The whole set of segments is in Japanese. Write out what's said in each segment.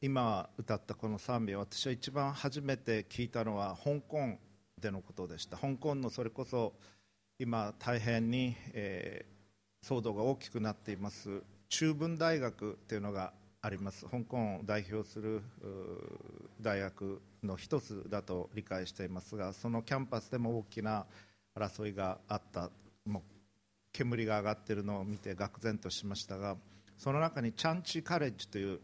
今歌ったこの賛美私は一番初めて聞いたのは香港でのことでした。香港のそれこそ今大変に、えー、騒動が大きくなっています中文大学というのがあります。香港を代表する大学の一つだと理解していますがそのキャンパスでも大きな争いがあった。もう煙が上がっているのを見て愕然としましたがその中にチャンチカレッジという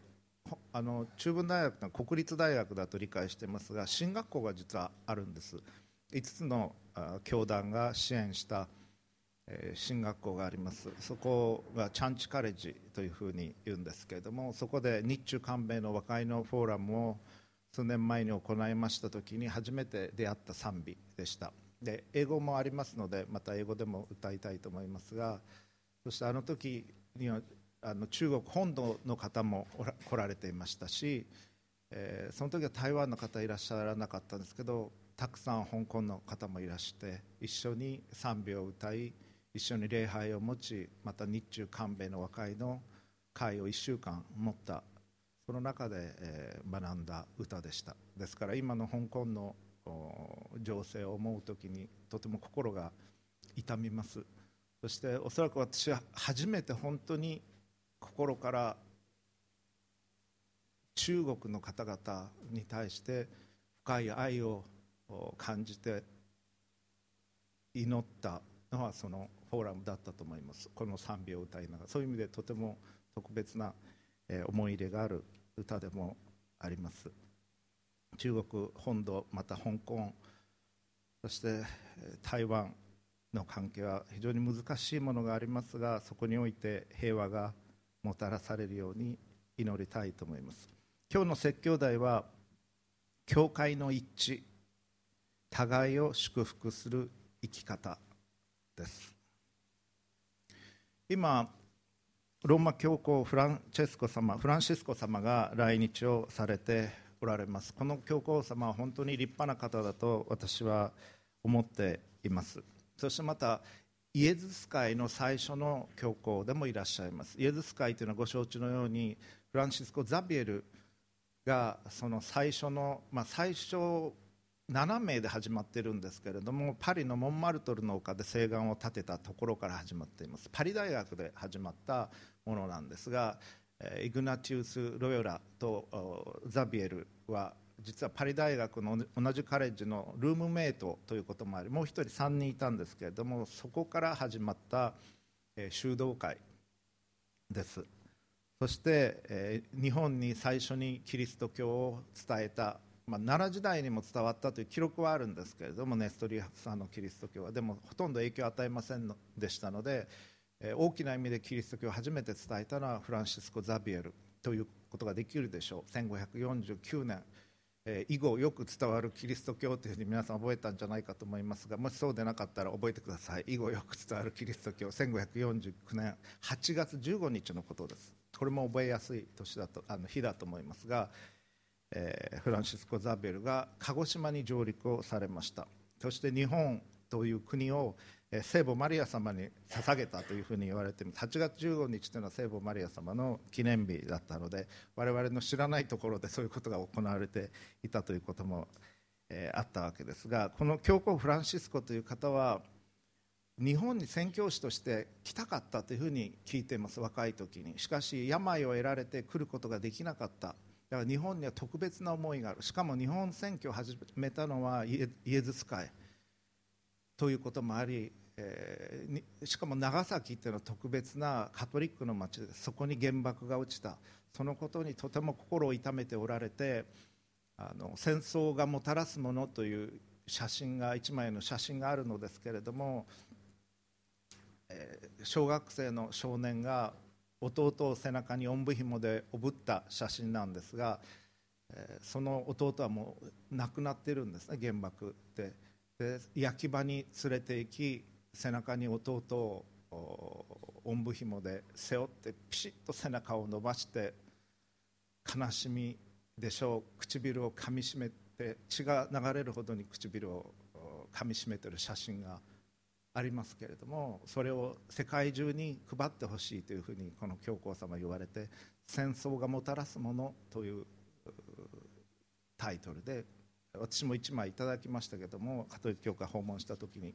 あの中文大学の国立大学だと理解してますが進学校が実はあるんです。5つの教団が支援した進学校があります。そこがチャンチカレッジというふうに言うんですけれどもそこで日中韓米の和解のフォーラムを数年前に行いました時に初めて出会った賛美でした。で英語もありますのでまた英語でも歌いたいと思いますがそしてあの時にはあの中国本土の方も来られていましたし、えー、その時は台湾の方いらっしゃらなかったんですけどたくさん香港の方もいらして一緒に賛美を歌い一緒に礼拝を持ちまた日中韓米の和解の会を1週間持ったその中で、えー、学んだ歌でした。ですから今の香港の情勢を思う時にとても心が痛みます。そしておそらく私は初めて本当に心から中国の方々に対して深い愛を感じて祈ったのはそのフォーラムだったと思います。この賛美を歌いながら。そういう意味でとても特別な思い入れがある歌でもあります。中国本土また香港そして台湾の関係は非常に難しいものがありますがそこにおいて平和がもたらされるように祈りたいと思います。今日の説教題は教会の一致互いを祝福する生き方です。今ローマ教皇フランチェスコ様フランシスコ様が来日をされておられます。この教皇様は本当に立派な方だと私は思っています。そしてまたイエズス会の最初の教皇でもいらっしゃいます。イエズス会というのはご承知のようにフランシスコ・ザビエルがその最初の、まあ、最初7名で始まっているんですけれどもパリのモンマルトルの丘で西岸を建てたところから始まっています。パリ大学で始まったものなんですがイグナティウス・ロヨラとザビエルは実はパリ大学の同じカレッジのルームメイトということもありもう1人3人いたんですけれどもそこから始まった修道会です。そして、日本に最初にキリスト教を伝えたまあ、奈良時代にも伝わったという記録はあるんですけれどもネストリアさんのキリスト教は。でもほとんど影響を与えませんでしたので、えー、大きな意味でキリスト教を初めて伝えたのはフランシスコ・ザビエルということができるでしょう。1549年、以後よく伝わるキリスト教というふうに皆さん覚えたんじゃないかと思いますがもしそうでなかったら覚えてください。以後よく伝わるキリスト教1549年8月15日のことです。これも覚えやすい年だとあの日だと思いますがえー、フランシスコ・ザベルが鹿児島に上陸をされました。そして日本という国を聖母マリア様に捧げたというふうに言われてい8月15日というのは聖母マリア様の記念日だったので我々の知らないところで そういうことが行われていたということも、えー、あったわけですがこの教皇フランシスコという方は日本に宣教師として来たかったというふうに聞いています。若い時に。しかし病を得られて来ることができなかった。だから日本には特別な思いがある。しかも日本選挙を始めたのはイエズス会ということもあり、えー、しかも長崎というのは特別なカトリックの町でそこに原爆が落ちた。そのことにとても心を痛めておられてあの戦争がもたらすものという写真が1枚の写真があるのですけれども、えー、小学生の少年が弟を背中におんぶ紐でおぶった写真なんですが、えー、その弟はもう亡くなっているんですね原爆で。で焼き場に連れて行き背中に弟をおんぶ紐で背負ってピシッと背中を伸ばして悲しみでしょう。唇をかみしめて血が流れるほどに唇をかみしめてる写真がありますけれどもそれを世界中に配ってほしいというふうにこの教皇様言われて戦争がもたらすものというタイトルで私も1枚いただきましたけどもカトリック教会訪問した時に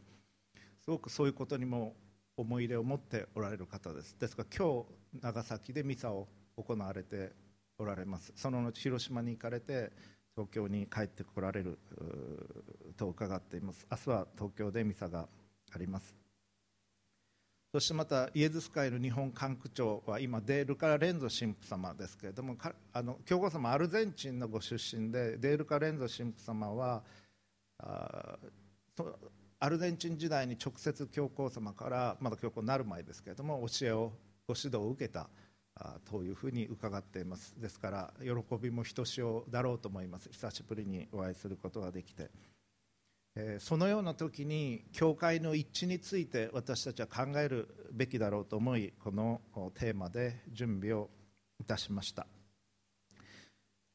すごくそういうことにも思い入れを持っておられる方です。ですから今日長崎でミサを行われておられます。その後広島に行かれて東京に帰ってこられると伺っています。明日は東京でミサがあります。そしてまたイエズス会の日本管区長は今デール・カレンゾ神父様ですけれどもあの教皇様アルゼンチンのご出身でデール・カレンゾ神父様はあアルゼンチン時代に直接教皇様からまだ教皇になる前ですけれども教えをご指導を受けたというふうに伺っています。ですから喜びもひとしおだろうと思います。久しぶりにお会いすることができて。そのような時に教会の一致について私たちは考えるべきだろうと思いこのテーマで準備をいたしました、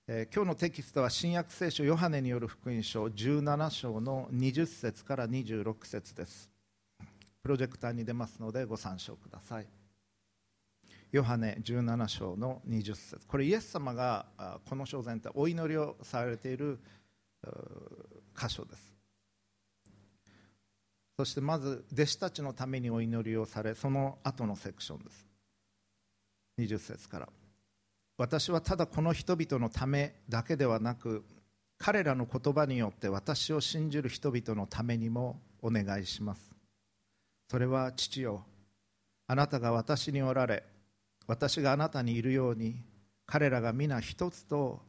え今日のテキストは新約聖書ヨハネによる福音書17章の20節から26節です。プロジェクターに出ますのでご参照ください。ヨハネ17章の20節。これイエス様がこの章全体お祈りをされている箇所です。そしてまず弟子たちのためにお祈りをされその後のセクションです。20節から。私はただこの人々のためだけではなく彼らの言葉によって私を信じる人々のためにもお願いします。それは父よあなたが私におられ私があなたにいるように彼らが皆一つと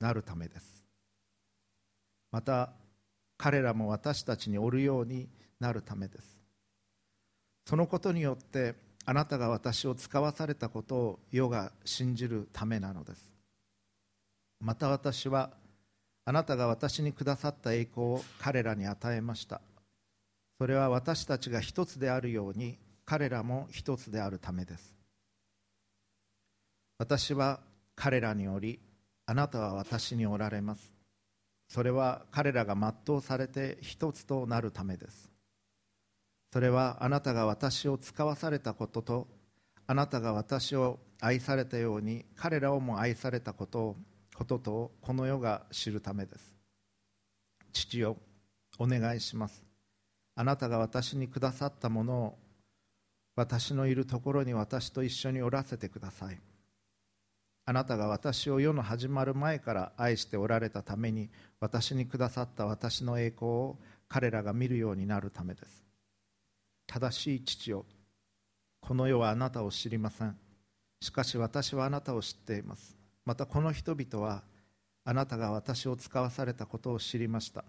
なるためです。また彼らも私たちにおるようになるためです。そのことによってあなたが私を使わされたことを世が信じるためなのです。また私はあなたが私にくださった栄光を彼らに与えました。それは私たちが一つであるように彼らも一つであるためです。私は彼らによりあなたは私におられます。それは彼らが全うされて一つとなるためです。それはあなたが私を使わされたこととあなたが私を愛されたように彼らをも愛されたことこととこの世が知るためです。父よお願いします。あなたが私にくださったものを私のいるところに私と一緒におらせてください。あなたが私を世の始まる前から愛しておられたために私にくださった私の栄光を彼らが見るようになるためです。正しい父よ。この世はあなたを知りません。しかし私はあなたを知っています。またこの人々はあなたが私を使わされたことを知りました。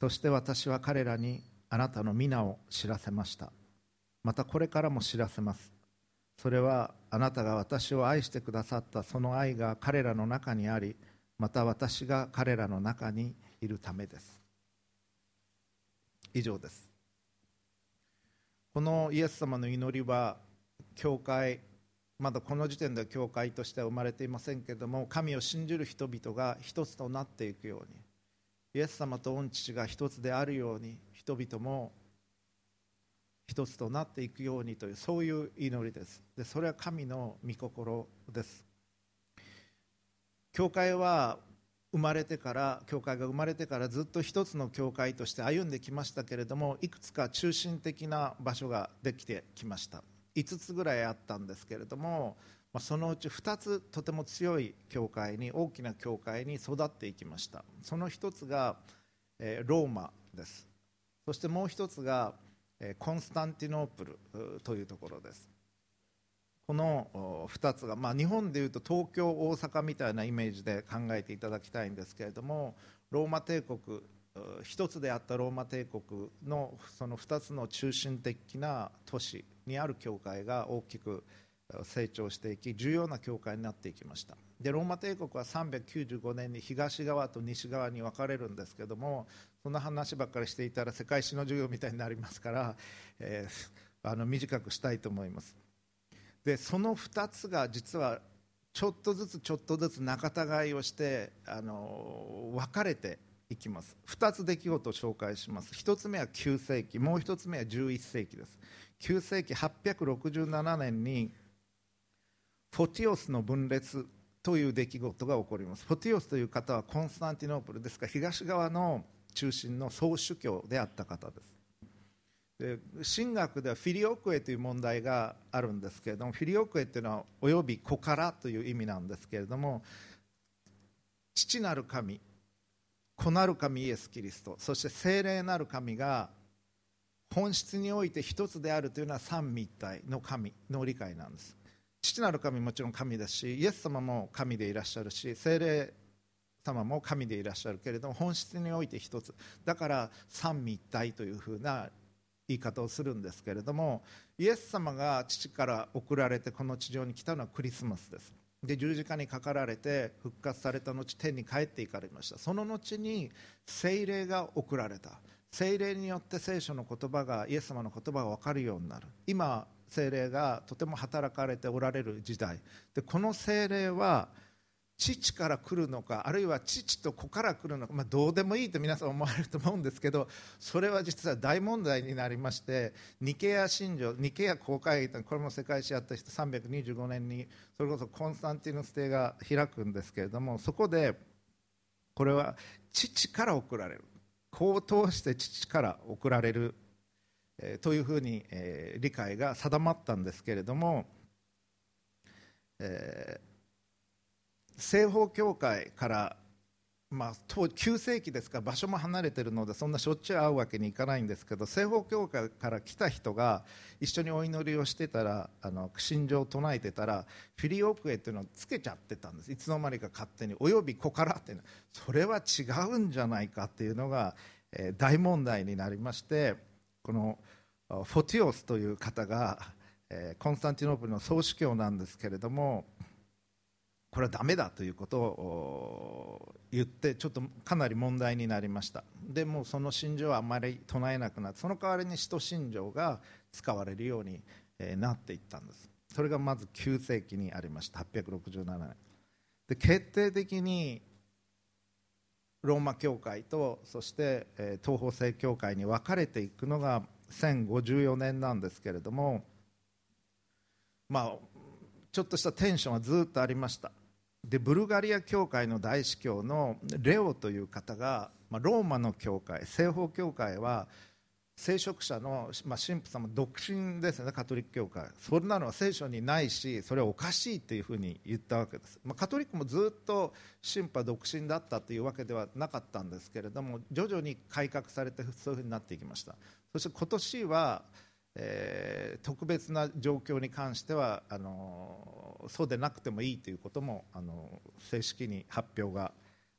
そして私は彼らにあなたの皆を知らせました。またこれからも知らせます。それはあなたが私を愛してくださったその愛が彼らの中にありまた私が彼らの中にいるためです。以上です。このイエス様の祈りは教会まだこの時点では教会としては生まれていませんけれども神を信じる人々が一つとなっていくようにイエス様と御父が一つであるように人々も一つとなっていくようにというそういう祈りです。でそれは神の御心です。教会は生まれてから教会が生まれてからずっと一つの教会として歩んできましたけれどもいくつか中心的な場所ができてきました。5つぐらいあったんですけれどもそのうち2つとても強い教会に大きな教会に育っていきました。その1つがローマです。そしてもう1つがコンスタンティノープルというところです。この2つが、まあ、日本でいうと東京、大阪みたいなイメージで考えていただきたいんですけれどもローマ帝国一つであったローマ帝国のその2つの中心的な都市にある教会が大きく成長していき重要な教会になっていきました。でローマ帝国は395年に東側と西側に分かれるんですけどもそんな話ばっかりしていたら世界史の授業みたいになりますから、えー、あの短くしたいと思います。でその2つが実はちょっとずつちょっとずつ仲違いをしてあの分かれていきます。2つ出来事を紹介します。1つ目は9世紀もう1つ目は11世紀です。9世紀867年にフォティオスの分裂という出来事が起こります。フォティオスという方はコンスタンティノープルですから東側の中心の総主教であった方です。で神学ではフィリオクエという問題があるんですけれどもフィリオクエというのはおよび子からという意味なんですけれども父なる神子なる神イエス・キリストそして聖霊なる神が本質において一つであるというのは三位一体の神の理解なんです。父なる神もちろん神ですしイエス様も神でいらっしゃるし聖霊様も神でいらっしゃるけれども本質において一つ。だから三位一体というふうな言い方をするんですけれどもイエス様が父から送られてこの地上に来たのはクリスマスです。で十字架にかかられて復活された後天に帰っていかれました。その後に聖霊が送られた。聖霊によって聖書の言葉がイエス様の言葉が分かるようになる。今聖霊がとても働かれておられる時代。でこの聖霊は父から来るのかあるいは父と子から来るのか、まあ、どうでもいいと皆さん思われると思うんですけどそれは実は大問題になりましてニケア信条ニケア公会議これも世界史やった人325年にそれこそコンスタンティヌス帝が開くんですけれどもそこでこれは父から送られる。子を通して父から送られる、えー、というふうに、えー、理解が定まったんですけれども、えー西方教会から、まあ、9世紀ですから場所も離れているのでそんなしょっちゅう会うわけにいかないんですけど西方教会から来た人が一緒にお祈りをしてたらあの心情を唱えてたらフィリオクエというのをつけちゃってたんです。いつの間にか勝手に。および子からっていうの。それは違うんじゃないかっていうのが、えー、大問題になりましてこのフォティオスという方が、えー、コンスタンティノープルの総主教なんですけれどもこれはだめだということを言ってちょっとかなり問題になりました。でもその信条はあまり唱えなくなってその代わりに使徒信条が使われるようになっていったんです。それがまず9世紀にありました。867年。で決定的にローマ教会とそして東方正教会に分かれていくのが1054年なんですけれどもまあちょっとしたテンションはずっとありました。でブルガリア教会の大司教のレオという方が、まあ、ローマの教会西方教会は聖職者の、まあ、神父様独身ですよねカトリック教会。そんなのは聖書にないしそれはおかしいというふうに言ったわけです、まあ、カトリックもずっと神父は独身だったというわけではなかったんですけれども徐々に改革されてそういうふうになっていきました。そして今年はえー、特別な状況に関してはあのそうでなくてもいいということもあの正式に発表が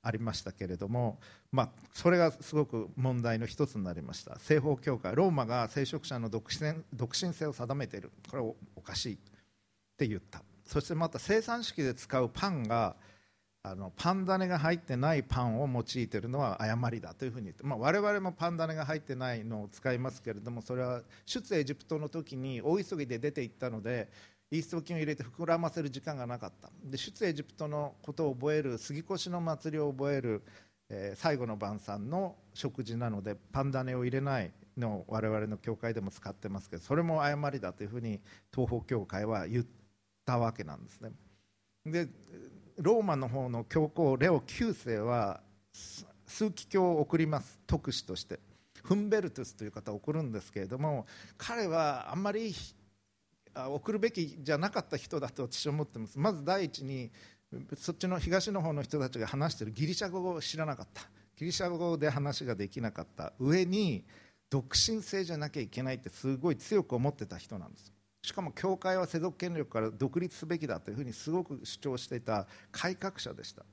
ありましたけれども、まあ、それがすごく問題の一つになりました。西方教会ローマが聖職者の独身独身性を定めている。これはおかしいって言った。そしてまた生産式で使うパンがあのパン種が入ってないパンを用いているのは誤りだというふうに言って、まあ、我々もパン種が入ってないのを使いますけれどもそれは出エジプトの時に大急ぎで出て行ったのでイースト菌を入れて膨らませる時間がなかったで出エジプトのことを覚える杉越の祭りを覚える、えー、最後の晩餐の食事なのでパン種を入れないのを我々の教会でも使ってますけどそれも誤りだというふうに東方教会は言ったわけなんですね。でローマの方の教皇レオ9世は枢機卿を送ります特使として。フンベルトゥスという方を送るんですけれども彼はあんまり送るべきじゃなかった人だと私は思ってます。まず第一にそっちの東の方の人たちが話しているギリシャ語を知らなかった。ギリシャ語で話ができなかった上に独身性じゃなきゃいけないってすごい強く思ってた人なんです。しかも教会は世俗権力から独立すべきだというふうにすごく主張していた改革者でした。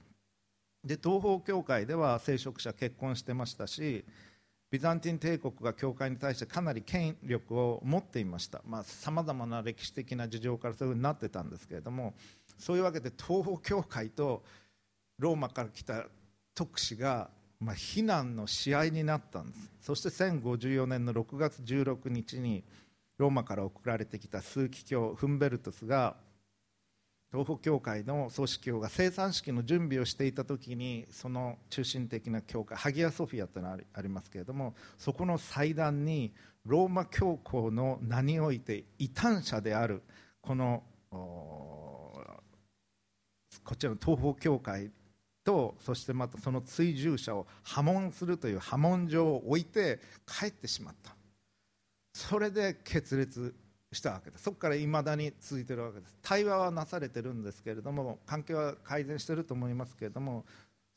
で東方教会では聖職者結婚してましたしビザンティン帝国が教会に対してかなり権力を持っていました。さまざ、まな歴史的な事情からそういうふうになってたんですけれどもそういうわけで東方教会とローマから来た特使が、まあ、非難の試合になったんです。そして1054年の6月16日にローマから送られてきた枢機卿フンベルトスが東方教会の総司教が生産式の準備をしていた時にその中心的な教会ハギア・ソフィアというのがありますけれどもそこの祭壇にローマ教皇の名において異端者であるこのこちらの東方教会とそしてまたその追従者を破門するという破門状を置いて帰ってしまった。それで決裂したわけですそこからいまだに続いているわけです。対話はなされてるんですけれども関係は改善してると思いますけれども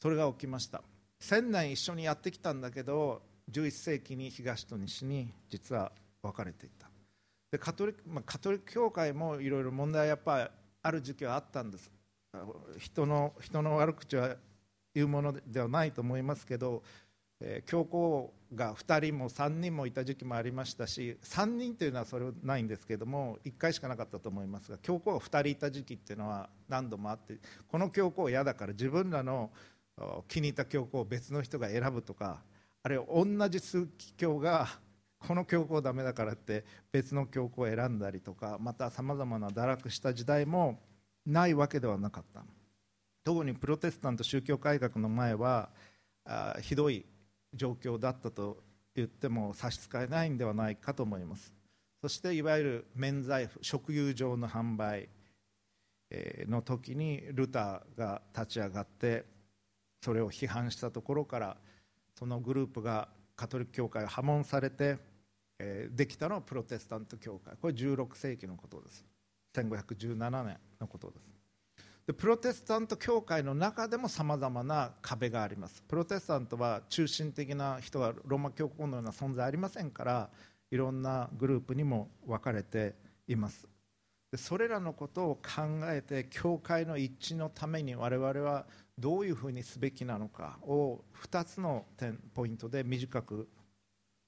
それが起きました。1000年一緒にやってきたんだけど11世紀に東と西に実は分かれていた。でカトリック、まあ、カトリック教会もいろいろ問題やっぱりある時期はあったんです。人の人の悪口は言うものではないと思いますけど、えー、教皇が2人も3人もいた時期もありましたし3人というのはそれはないんですけども1回しかなかったと思いますが教皇が2人いた時期っていうのは何度もあってこの教皇嫌だから自分らの気に入った教皇を別の人が選ぶとかあるいは同じ枢機卿がこの教皇ダメだからって別の教皇を選んだりとかまたさまざまな堕落した時代もないわけではなかった。特にプロテスタント宗教改革の前はあひどい状況だったと言っても差し支えないんではないかと思います。そしていわゆる免罪符食友上の販売の時にルターが立ち上がってそれを批判したところからそのグループがカトリック教会を破門されてできたのはプロテスタント教会。これ16世紀のことです。1517年のことです。でプロテスタント教会の中でもさまざまな壁がありますプロテスタントは中心的な人がローマ教皇のような存在ありませんからいろんなグループにも分かれていますでそれらのことを考えて教会の一致のために我々はどういうふうにすべきなのかを2つの点ポイントで短く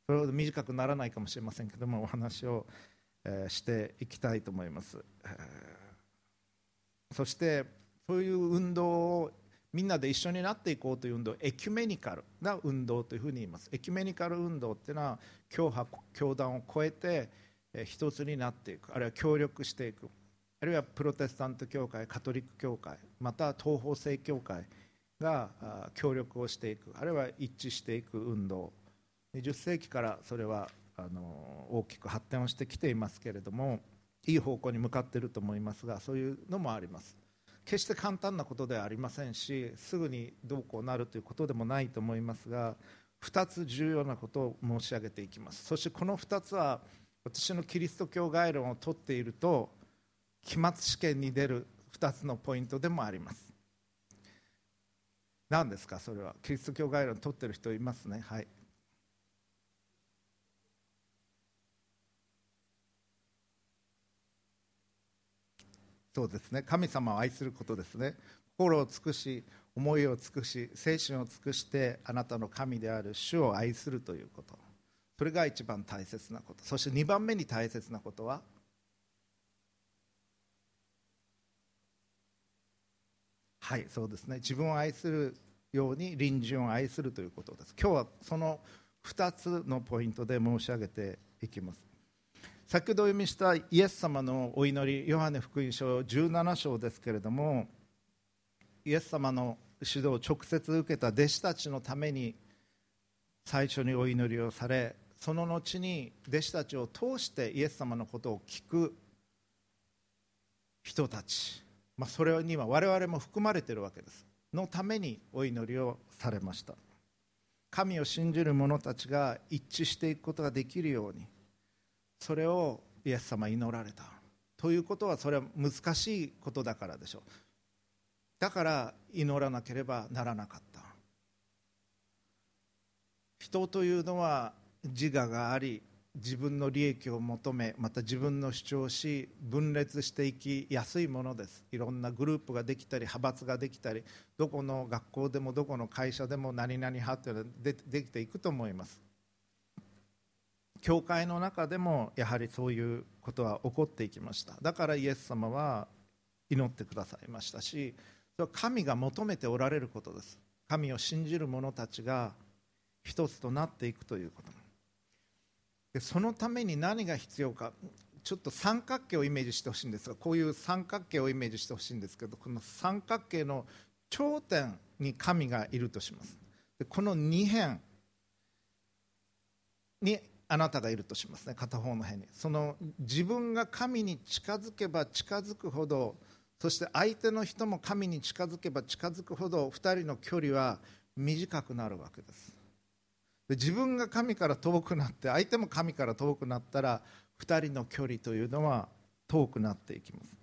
それほど短くならないかもしれませんけどもお話をしていきたいと思います。そしてそういう運動をみんなで一緒になっていこうという運動エキュメニカルな運動というふうに言います。エキュメニカル運動っていうのは教派教団を超えて一つになっていく。あるいは協力していく。あるいはプロテスタント教会カトリック教会また東方正教会が協力をしていく。あるいは一致していく運動。20世紀からそれはあの大きく発展をしてきていますけれどもいい方向に向かっていると思いますがそういうのもあります。決して簡単なことではありませんしすぐにどうこうなるということでもないと思いますが2つ重要なことを申し上げていきます。そしてこの2つは私のキリスト教概論を取っていると期末試験に出る2つのポイントでもあります。何ですか？それは。キリスト教概論を取ってる人いますね。はい。そうですね。神様を愛することですね。心を尽くし思いを尽くし精神を尽くしてあなたの神である主を愛するということ。それが一番大切なこと。そして2番目に大切なことははいそうですね。自分を愛するように隣人を愛するということです。今日はその2つのポイントで申し上げていきます。先ほど読みしたイエス様のお祈りヨハネ福音書17章ですけれどもイエス様の指導を直接受けた弟子たちのために最初にお祈りをされその後に弟子たちを通してイエス様のことを聞く人たち、まあ、それには我々も含まれているわけです。のためにお祈りをされました。神を信じる者たちが一致していくことができるようにそれをイエス様祈られた。ということはそれは難しいことだからでしょう。だから祈らなければならなかった。人というのは自我があり自分の利益を求めまた自分の主張し分裂していきやすいものです。いろんなグループができたり派閥ができたりどこの学校でもどこの会社でも何々派というのはでできていくと思います。教会の中でもやはりそういうことは起こっていきました。だからイエス様は祈ってくださいましたしそれは神が求めておられることです。神を信じる者たちが一つとなっていくということ。でそのために何が必要か。ちょっと三角形をイメージしてほしいんですがこういう三角形をイメージしてほしいんですけどこの三角形の頂点に神がいるとします。でこの2辺にあなたがいるとしますね。片方の辺に。その自分が神に近づけば近づくほどそして相手の人も神に近づけば近づくほど2人の距離は短くなるわけです。で自分が神から遠くなって相手も神から遠くなったら2人の距離というのは遠くなっていきます。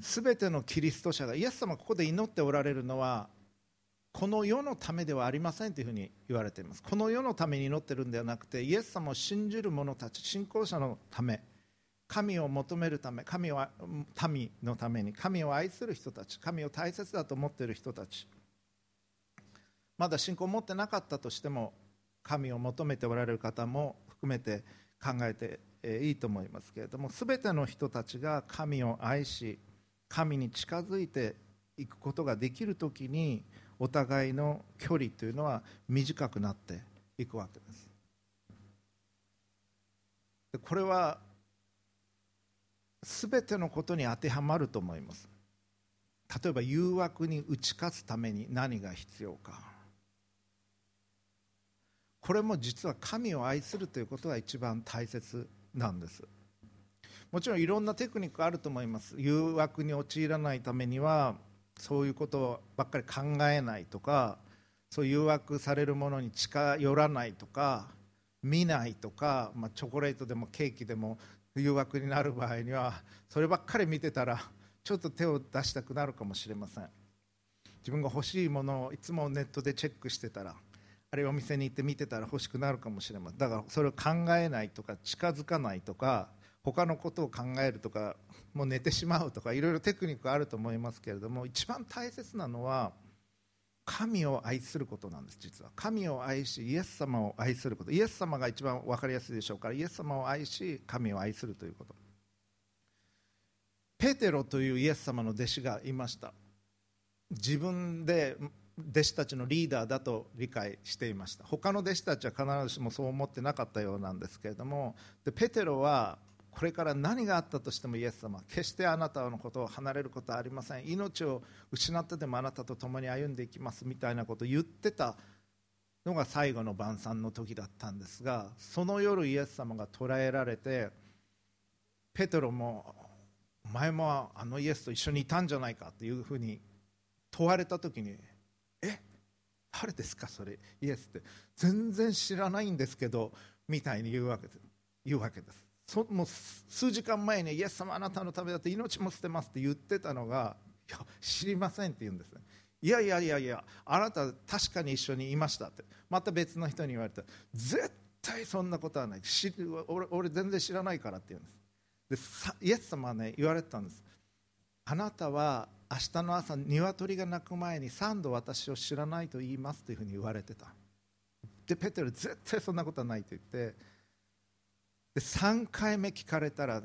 すべてのキリスト者がイエス様ここで祈っておられるのはこの世のためではありませんというふうに言われています。この世のために祈ってるんではなくてイエス様を信じる者たち信仰者のため神を求めるため神を民のために神を愛する人たち神を大切だと思っている人たち。まだ信仰を持ってなかったとしても神を求めておられる方も含めて考えていいと思いますけれども全ての人たちが神を愛し神に近づいていくことができるときにお互いの距離というのは短くなっていくわけです。これは全てのことに当てはまると思います。例えば誘惑に打ち勝つために何が必要か。これも実は神を愛するということが一番大切なんです。もちろんいろんなテクニックあると思います。誘惑に陥らないためにはそういうことばっかり考えないとかそう誘惑されるものに近寄らないとか見ないとか、まあ、チョコレートでもケーキでも誘惑になる場合にはそればっかり見てたらちょっと手を出したくなるかもしれません。自分が欲しいものをいつもネットでチェックしてたらあるいはお店に行って見てたら欲しくなるかもしれません。だからそれを考えないとか近づかないとか他のことを考えるとかもう寝てしまうとかいろいろテクニックあると思いますけれども一番大切なのは神を愛することなんです実は。神を愛しイエス様を愛すること。イエス様が一番分かりやすいでしょうからイエス様を愛し神を愛するということ。ペテロというイエス様の弟子がいました。自分で弟子たちのリーダーだと理解していました。他の弟子たちは必ずしもそう思ってなかったようなんですけれどもでペテロはこれから何があったとしてもイエス様決してあなたのことを離れることはありません。命を失ってでもあなたと共に歩んでいきますみたいなことを言ってたのが最後の晩餐の時だったんですがその夜イエス様が捕らえられてペテロもお前もあのイエスと一緒にいたんじゃないかというふうに問われた時にえ誰ですかそれイエスって。全然知らないんですけどみたいに言うわけです。言うわけです。そもう数時間前にイエス様あなたのためだって命も捨てますって言ってたのがいや知りませんって言うんですね。いやいやいやいやあなた確かに一緒にいましたって。また別の人に言われた絶対そんなことはない。俺俺全然知らないからって言うんです。でイエス様はね言われてたんです。あなたは明日の朝鶏が鳴く前に3度私を知らないと言いますというふうに言われてた。でペテロ絶対そんなことはないと言って3回目聞かれたら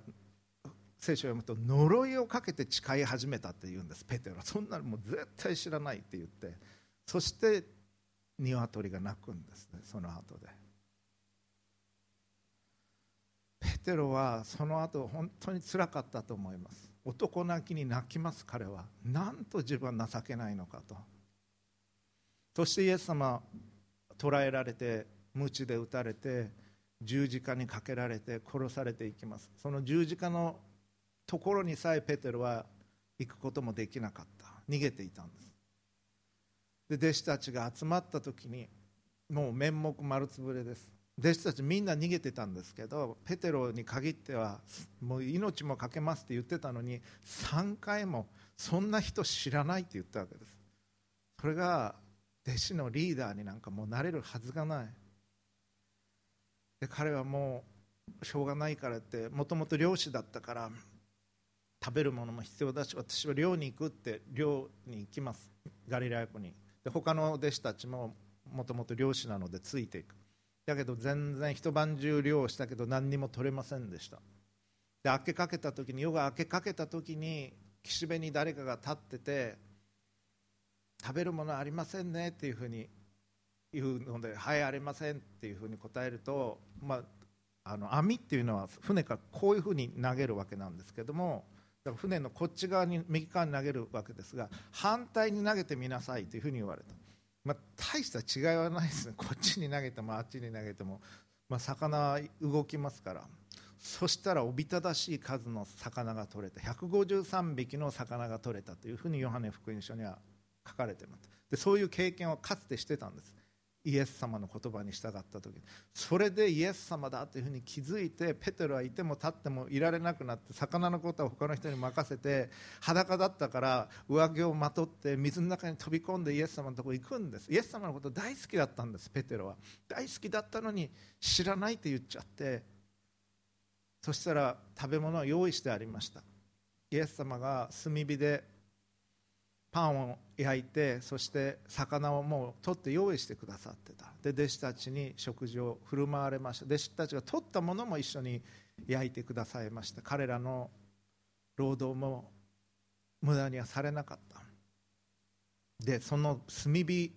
聖書を読むと呪いをかけて誓い始めたって言うんですペテロ。そんなのもう絶対知らないって言って。そして鶏が鳴くんですねその後で。ペテロはその後本当につらかったと思います。男泣きに泣きます彼は。なんと自分は情けないのかと。そしてイエス様捕らえられて鞭で打たれて十字架にかけられて殺されていきます。その十字架のところにさえペテロは行くこともできなかった。逃げていたんです。で弟子たちが集まった時にもう面目丸つぶれです。弟子たちみんな逃げてたんですけどペテロに限ってはもう命もかけますって言ってたのに3回もそんな人知らないって言ったわけです。それが弟子のリーダーになんかもうなれるはずがない。で彼はもうしょうがないからってもともと漁師だったから食べるものも必要だし私は漁に行くって漁に行きます。ガリラヤ湖に。で他の弟子たちももともと漁師なのでついていく。だけど全然一晩中漁をしたけど何にも取れませんでした。で明けかけた時に夜が明けかけた時に岸辺に誰かが立ってて食べるものありませんねっていうふうにいうので「はいありません」っていうふうに答えると、まあ、あの網っていうのは船からこういうふうに投げるわけなんですけども船のこっち側に右側に投げるわけですが反対に投げてみなさいというふうに言われた、まあ、大した違いはないですね。こっちに投げてもあっちに投げても、まあ、魚は動きますから。そしたらおびただしい数の魚が取れた153匹の魚が取れたというふうにヨハネ福音書には書かれてます。でそういう経験をかつてしてたんです。イエス様の言葉に従った時それでイエス様だというふうに気づいてペテロはいても立ってもいられなくなって魚のことは他の人に任せて裸だったから上着をまとって水の中に飛び込んでイエス様のとこ行くんです。イエス様のこと大好きだったんですペテロは。大好きだったのに知らないって言っちゃってそしたら食べ物を用意してありました。イエス様が炭火でパンを焼いてそして魚をもう取って用意してくださってた。で弟子たちに食事を振る舞われました。弟子たちが取ったものも一緒に焼いてくださいました。彼らの労働も無駄にはされなかった。でその炭火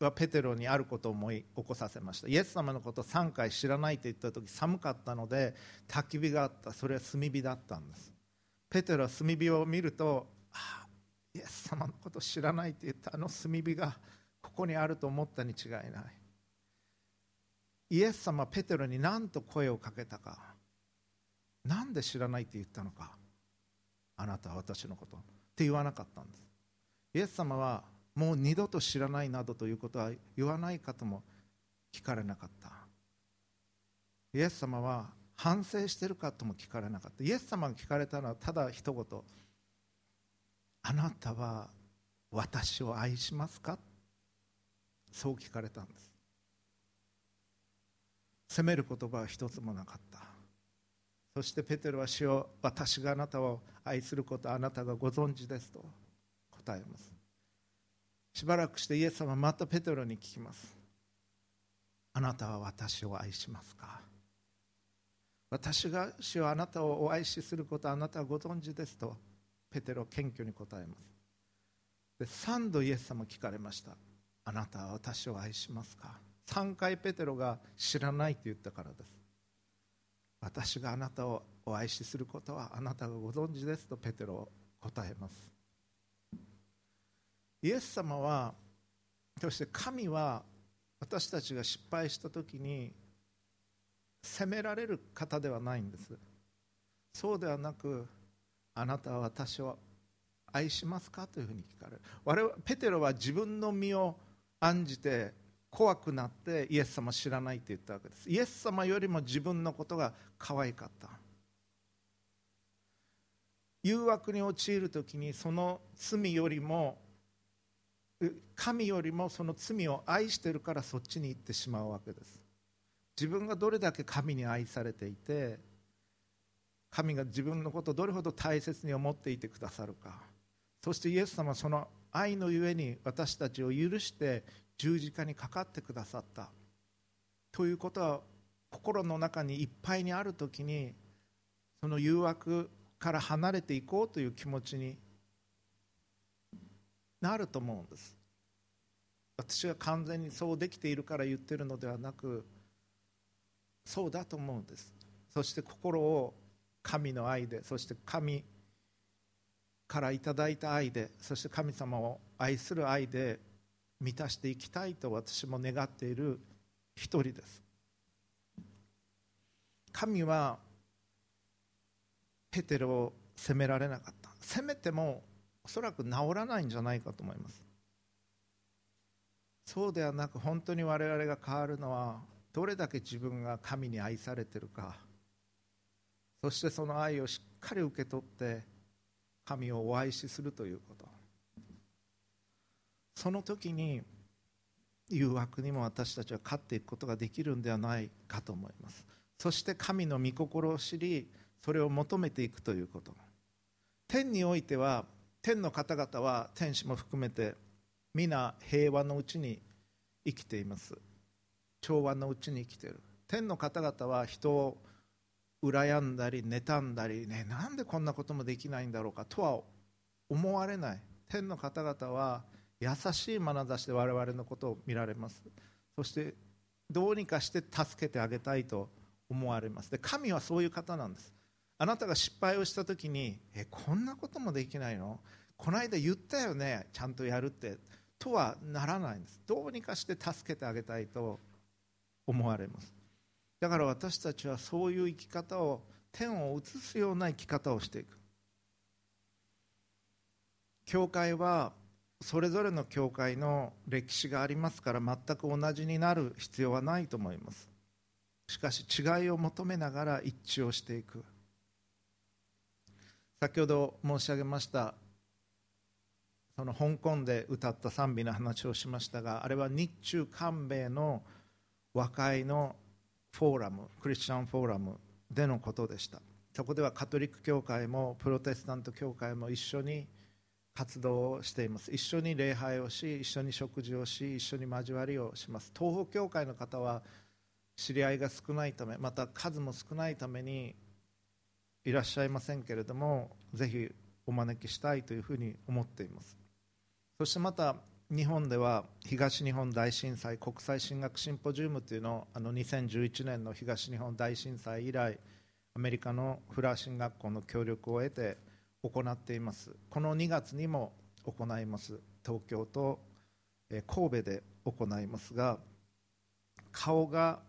はペテロにあることを思い起こさせました。イエス様のことを3回知らないと言った時寒かったので焚き火があった。それは炭火だったんです。ペテロは炭火を見るとああイエス様のことを知らないって言ったあの炭火がここにあると思ったに違いない。イエス様ペテロに何と声をかけたか。何で知らないって言ったのか。あなたは私のこと。って言わなかったんです。イエス様はもう二度と知らないなどということは言わないかとも聞かれなかった。イエス様は反省してるかとも聞かれなかった。イエス様が聞かれたのはただ一言。あなたは私を愛しますか？そう聞かれたんです。責める言葉は一つもなかった。そしてペテロは主を私があなたを愛することあなたがご存知ですと答えます。しばらくしてイエス様はまたペテロに聞きます。あなたは私を愛しますか？私が主はあなたをお愛しすることあなたはご存知ですとペテロ謙虚に答えます。で3度イエス様聞かれました。あなたは私を愛しますか？3回ペテロが知らないと言ったからです。私があなたをお愛しすることはあなたがご存知ですとペテロ答えます。イエス様はそして神は私たちが失敗した時に責められる方ではないんです。そうではなくあなたは私を愛しますか？というふうに聞かれる。我々ペテロは自分の身を案じて怖くなってイエス様知らないって言ったわけです。イエス様よりも自分のことが可愛かった。誘惑に陥る時にその罪よりも神よりもその罪を愛してるからそっちに行ってしまうわけです。自分がどれだけ神に愛されていて神が自分のことをどれほど大切に思っていてくださるか。そしてイエス様はその愛のゆえに私たちを許して十字架にかかってくださった。ということは心の中にいっぱいにある時にその誘惑から離れていこうという気持ちになると思うんです。私が完全にそうできているから言ってるのではなくそうだと思うんです。そして心を神の愛でそして神からいただいた愛でそして神様を愛する愛で満たしていきたいと私も願っている一人です。神はペテロを責められなかった。責めてもおそらく治らないんじゃないかと思います。そうではなく本当に我々が変わるのはどれだけ自分が神に愛されてるか。そしてその愛をしっかり受け取って神をお愛しするということ。その時に誘惑にも私たちは勝っていくことができるんではないかと思います。そして神の御心を知りそれを求めていくということ。天においては天の方々は天使も含めて皆平和のうちに生きています。調和のうちに生きている。天の方々は人を羨んだり妬んだりねなんでこんなこともできないんだろうかとは思われない。天の方々は優しい眼差しで我々のことを見られます。そしてどうにかして助けてあげたいと思われます。で神はそういう方なんです。あなたが失敗をした時にえこんなこともできないの？この間言ったよね？ちゃんとやるってとはならないんです。どうにかして助けてあげたいと思われます。だから私たちはそういう生き方を天を移すような生き方をしていく。教会はそれぞれの教会の歴史がありますから全く同じになる必要はないと思います。しかし違いを求めながら一致をしていく。先ほど申し上げましたその香港で歌った賛美の話をしましたがあれは日中韓米の和解のフォーラムクリスチャンフォーラムでのことでした。そこではカトリック教会もプロテスタント教会も一緒に活動をしています。一緒に礼拝をし一緒に食事をし一緒に交わりをします。東方教会の方は知り合いが少ないためまた数も少ないためにいらっしゃいませんけれどもぜひお招きしたいというふうに思っています。そしてまた日本では東日本大震災国際進学シンポジウムというのをあの2011年の東日本大震災以来アメリカのフラーシン学校の協力を得て行っています。この2月にも行います。東京と神戸で行いますが顔が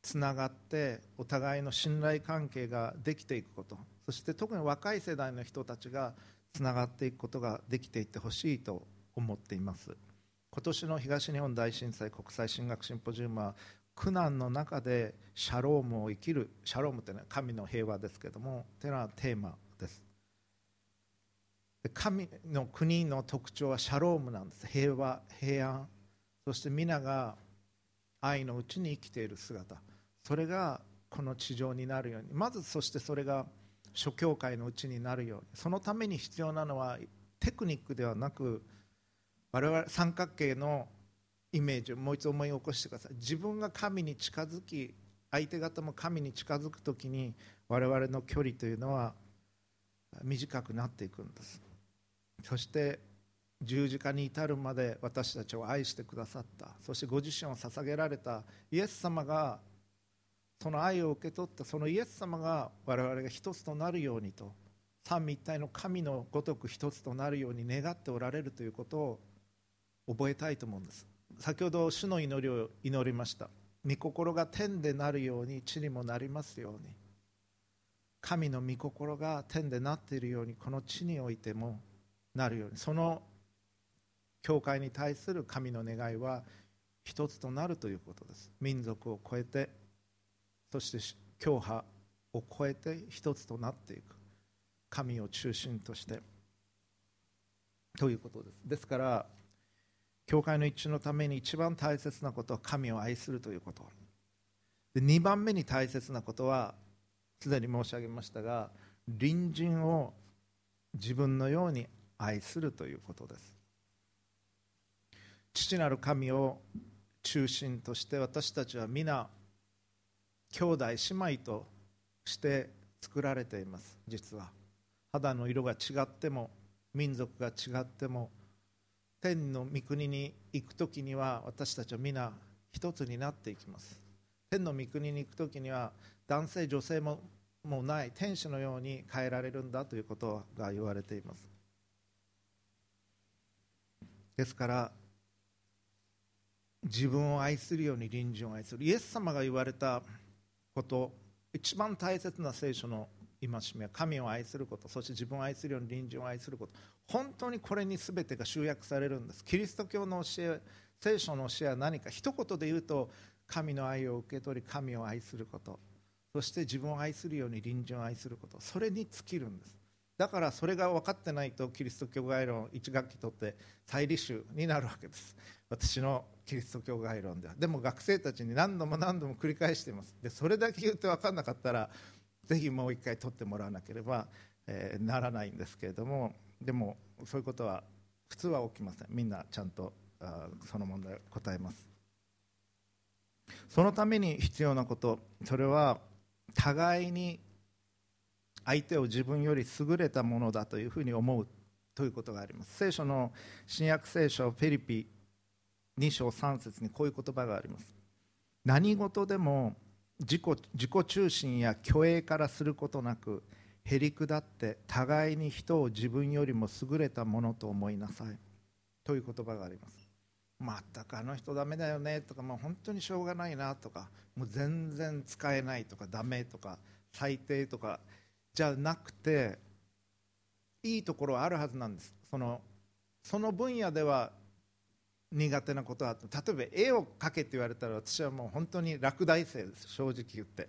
つながってお互いの信頼関係ができていくこと。そして特に若い世代の人たちがつながっていくことができていってほしいと思っています。今年の東日本大震災国際進学シンポジウムは苦難の中でシャロームを生きるシャロームというのは神の平和ですけどもというのはテーマです。神の国の特徴はシャロームなんです。平和平安。そして皆が愛のうちに生きている姿。それがこの地上になるように。まずそしてそれが諸教会のうちになるように。そのために必要なのはテクニックではなく我々三角形のイメージをもう一度思い起こしてください。自分が神に近づき相手方も神に近づく時に我々の距離というのは短くなっていくんです。そして十字架に至るまで私たちを愛してくださった。そしてご自身を捧げられたイエス様がその愛を受け取ったそのイエス様が我々が一つとなるようにと三位一体の神のごとく一つとなるように願っておられるということを覚えたいと思うんです。先ほど主の祈りを祈りました。御心が天でなるように地にもなりますように。神の御心が天でなっているようにこの地においてもなるように。その教会に対する神の願いは一つとなるということです。民族を超えてそして教派を超えて一つとなっていく。神を中心として。ということです。ですから教会の一致のために一番大切なことは神を愛するということ。で2番目に大切なことはすでに申し上げましたが隣人を自分のように愛するということです。父なる神を中心として私たちは皆兄弟姉妹として作られています実は。肌の色が違っても民族が違っても天の御国に行く時には私たちは皆一つになっていきます。天の御国に行く時には男性女性ももうない。天使のように変えられるんだということが言われています。ですから自分を愛するように隣人を愛する。イエス様が言われたこと一番大切な聖書の戒め神を愛することそして自分を愛するように隣人を愛すること本当にこれに全てが集約されるんです。キリスト教の教え聖書の教えは何か。一言で言うと神の愛を受け取り神を愛すること。そして自分を愛するように隣人を愛すること。それに尽きるんです。だからそれが分かってないとキリスト教概論1学期取って再履修になるわけです。私のキリスト教概論では。でも学生たちに何度も何度も繰り返しています。でそれだけ言って分かんなかったらぜひもう一回取ってもらわなければ、えー、ならないんですけれどもでもそういうことは普通は起きません。みんなちゃんとあその問題を答えます。そのために必要なことそれは互いに相手を自分より優れたものだというふうに思うということがあります。聖書の新約聖書フェリピ2章3節にこういう言葉があります。何事でも自己自己中心や虚栄からすることなくへりくだって互いに人を自分よりも優れたものと思いなさい。という言葉があります。全くあの人ダメだよねとかもう本当にしょうがないなとかもう全然使えないとかダメとか最低とかじゃなくていいところはあるはずなんです。そのその分野では苦手なことは例えば絵を描けって言われたら私はもう本当に落第生です正直言って。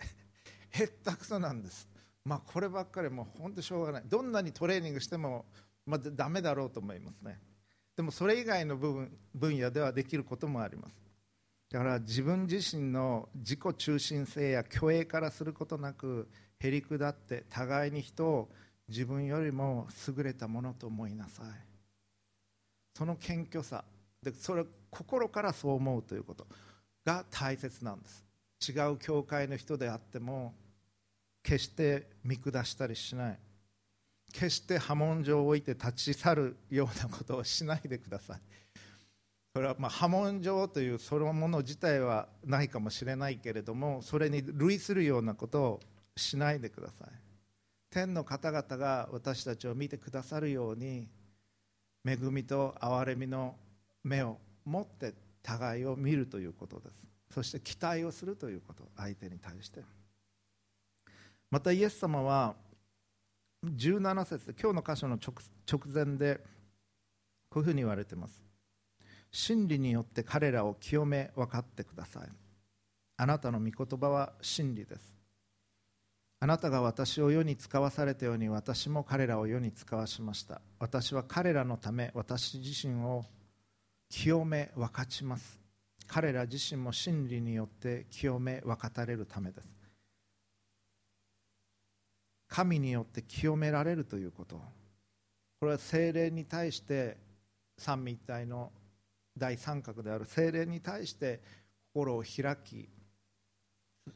へったくそなんです。まあこればっかりもう本当しょうがない。どんなにトレーニングしてもまあダメだろうと思いますね。でもそれ以外の部分分野ではできることもあります。だから自分自身の自己中心性や虚栄からすることなくへりくだって互いに人を自分よりも優れたものと思いなさい。その謙虚さ。でそれ心からそう思うということ。が大切なんです。違う教会の人であっても決して見下したりしない。決して波紋状を置いて立ち去るようなことをしないでください。それはまあ波紋状というそのもの自体はないかもしれないけれどもそれに類するようなことをしないでください。天の方々が私たちを見てくださるように恵みと憐れみの目を持って互いを見るということです。そして期待をするということ相手に対して。またイエス様は17節今日の箇所の直前でこういうふうに言われてます。真理によって彼らを清め分かってください。あなたの御言葉は真理です。あなたが私を世に使わされたように私も彼らを世に使わしました。私は彼らのため私自身を清め分かちます。彼ら自身も真理によって清め分かたれるためです。神によって清められるということ。これは精霊に対して三位一体の大三角である精霊に対して心を開き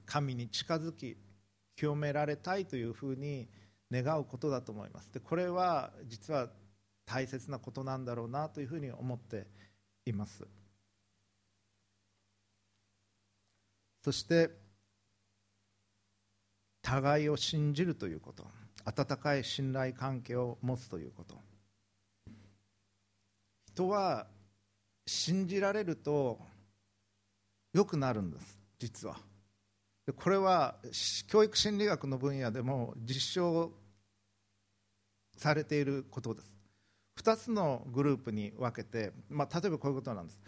神に近づき清められたいというふうに願うことだと思います。でこれは実は大切なことなんだろうなというふうに思っていますいます。そして互いを信じるということ。温かい信頼関係を持つということ。人は信じられると良くなるんです。実は。これは教育心理学の分野でも実証されていることです。2つのグループに分けて、まあ、例えばこういうことなんです。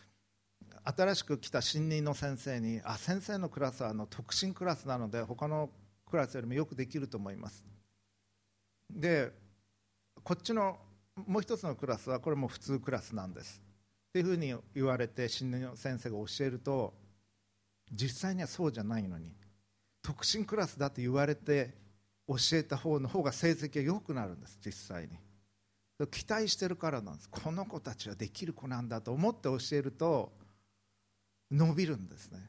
新しく来た新任の先生にあ先生のクラスはあの特進クラスなので他のクラスよりもよくできると思います。でこっちのもう一つのクラスはこれも普通クラスなんです。っていうふうに言われて新任の先生が教えると実際にはそうじゃないのに特進クラスだって言われて教えた方の方が成績が良くなるんです実際に。期待してるからなんです。この子たちはできる子なんだと思って教えると伸びるんですね。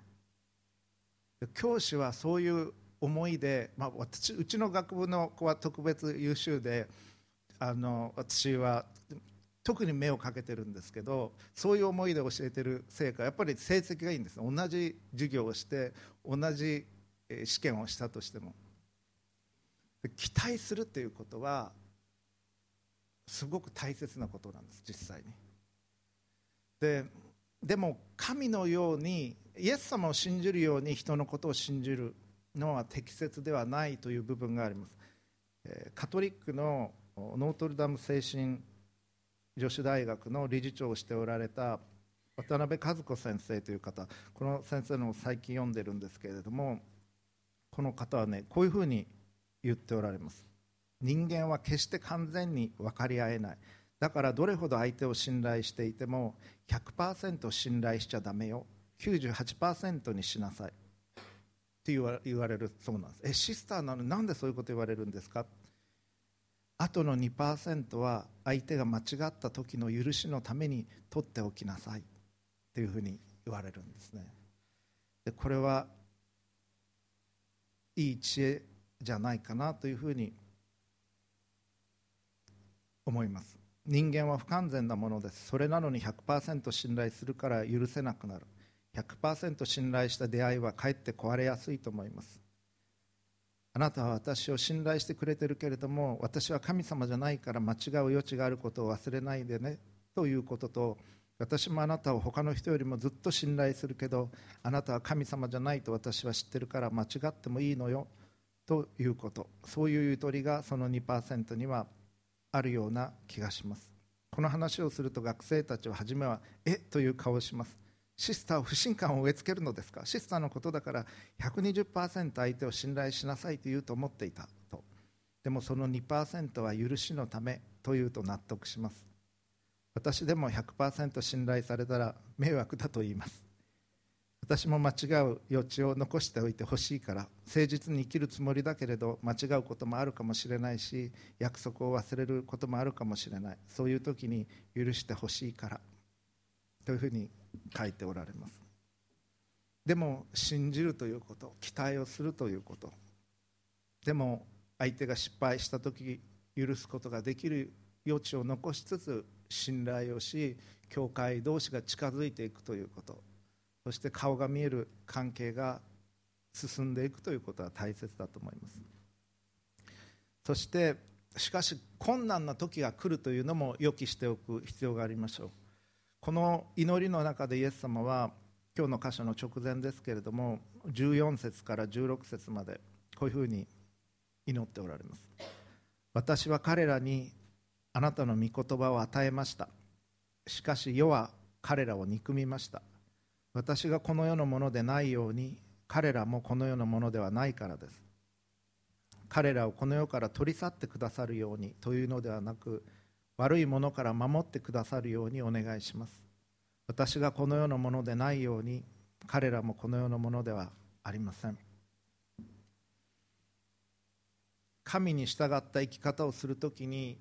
教師はそういう思いで、まあ、私うちの学部の子は特別優秀であの私は特に目をかけてるんですけどそういう思いで教えてる成果やっぱり成績がいいんです同じ授業をして同じ試験をしたとしても。期待するということはすごく大切なことなんです実際に。ででも神のようにイエス様を信じるように人のことを信じるのは適切ではないという部分があります。カトリックのノートルダム精神女子大学の理事長をしておられた渡辺和子先生という方。この先生の最近読んでるんですけれどもこの方はねこういうふうに言っておられます。人間は決して完全に分かり合えない。だからどれほど相手を信頼していても100%信頼しちゃだめよ。98%にしなさい。って言わ言われるそうなんです。えシスターなの？になんでそういうこと言われるんですか？あとの2%は相手が間違った時の許しのために取っておきなさい。っていうふうに言われるんですね。でこれはいい知恵じゃないかなというふうに思います。人間は不完全なものです。それなのに100%信頼するから許せなくなる。100%信頼した出会いはかえって壊れやすいと思います。あなたは私を信頼してくれてるけれども私は神様じゃないから間違う余地があることを忘れないでね。ということと私もあなたを他の人よりもずっと信頼するけどあなたは神様じゃないと私は知ってるから間違ってもいいのよ。ということ。そういうゆとりがその2%にはあるような気がします。この話をすると学生たちは初めはえ？という顔をします。シスターを不信感を植え付けるのですか？シスターのことだから120%相手を信頼しなさいと言うと思っていたと。でもその2%は許しのためというと納得します。私でも100%信頼されたら迷惑だと言います。私も間違う余地を残しておいてほしいから誠実に生きるつもりだけれど間違うこともあるかもしれないし約束を忘れることもあるかもしれない。そういう時に許してほしいからというふうに書いておられます。でも信じるということ期待をするということ。でも相手が失敗した時許すことができる余地を残しつつ信頼をし教会同士が近づいていくということ。そして顔が見える関係が進んでいくということは大切だと思います。そしてしかし困難な時が来るというのも予期しておく必要がありましょう。この祈りの中でイエス様は今日の箇所の直前ですけれども14節から16節までこういうふうに祈っておられます。私は彼らにあなたの御言葉を与えました。しかし世は彼らを憎みました。私がこの世のものでないように彼らもこの世のものではないからです。彼らをこの世から取り去ってくださるようにというのではなく悪いものから守ってくださるようにお願いします。私がこの世のものでないように彼らもこの世のものではありません。神に従った生き方をするときに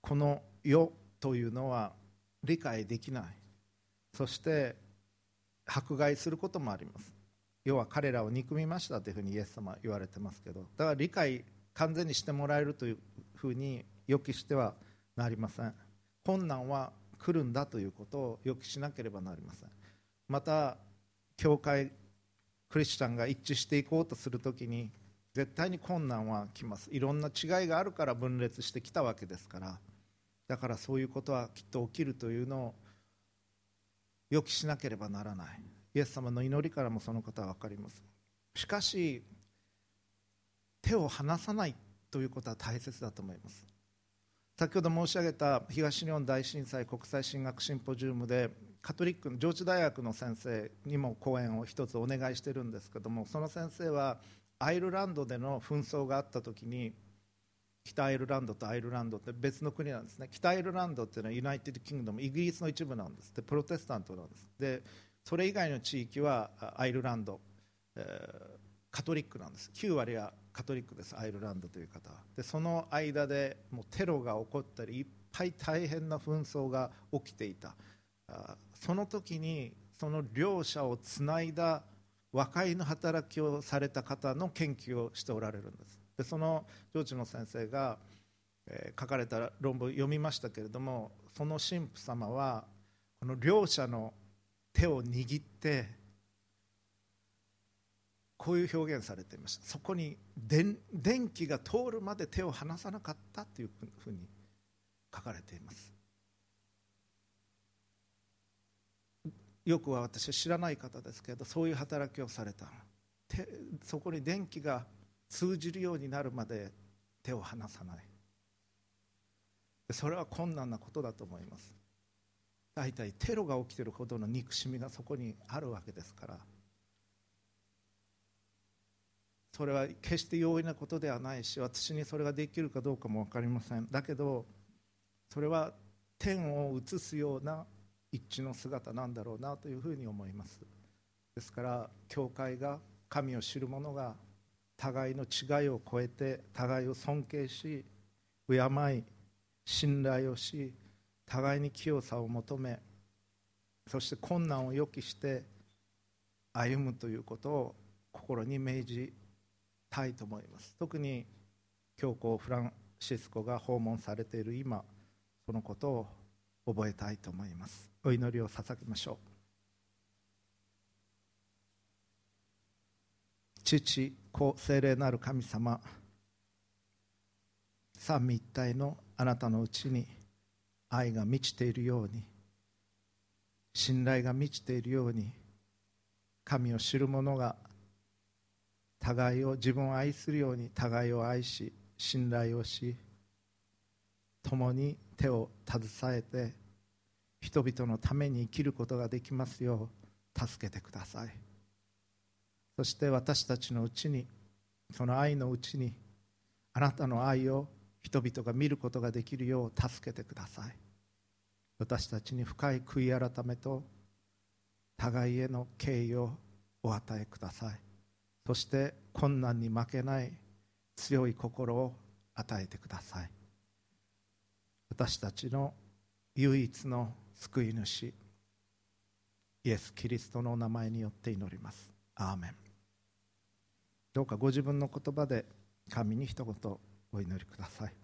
この世というのは理解できない。そして迫害することもあります。要は彼らを憎みましたというふうにイエス様は言われてますけどだから理解完全にしてもらえるというふうに予期してはなりません。困難は来るんだということを予期しなければなりません。また教会クリスチャンが一致していこうとするときに絶対に困難は来ます。いろんな違いがあるから分裂してきたわけですからだからそういうことはきっと起きるというのを予期しなければならない。イエス様の祈りからもそのことは分かります。しかし手を離さないということは大切だと思います。先ほど申し上げた東日本大震災国際進学シンポジウムでカトリックの上智大学の先生にも講演を一つお願いしてるんですけどもその先生はアイルランドでの紛争があった時に北アイルランドとアイルランドって別の国なんですね。北アイルランドっていうのはユナイテッド・キングダムイギリスの一部なんです。でプロテスタントなんです。でそれ以外の地域はアイルランド、えー、カトリックなんです。9割はカトリックですアイルランドという方は。でその間でもうテロが起こったりいっぱい大変な紛争が起きていた。その時にその両者をつないだ和解の働きをされた方の研究をしておられるんです。でその上智の先生が、えー、書かれた論文を読みましたけれどもその神父様はこの両者の手を握ってこういう表現されていました。そこに電気が通るまで手を離さなかったというふうに書かれています。よくは私知らない方ですけどそういう働きをされた。そこに電気が通じるようになるまで手を離さない。それは困難なことだと思います。大体テロが起きてるほどの憎しみがそこにあるわけですから。それは決して容易なことではないし私にそれができるかどうかも分かりません。だけどそれは天を映すような一致の姿なんだろうなというふうに思います。ですから教会が神を知る者が互いの違いを超えて互いを尊敬し敬い信頼をし互いに清さを求めそして困難を予期して歩むということを心に銘じたいと思います。特に教皇フランシスコが訪問されている今そのことを覚えたいと思います。お祈りを捧げましょう。父子精霊なる神様。三位一体のあなたのうちに愛が満ちているように信頼が満ちているように神を知る者が互いを自分を愛するように互いを愛し信頼をし共に手を携えて人々のために生きることができますよう助けてください。そして私たちのうちにその愛のうちにあなたの愛を人々が見ることができるよう助けてください。私たちに深い悔い改めと互いへの敬意をお与えください。そして困難に負けない強い心を与えてください。私たちの唯一の救い主イエス・キリストのお名前によって祈ります。アーメン。どうかご自分の言葉で神に一言お祈りください。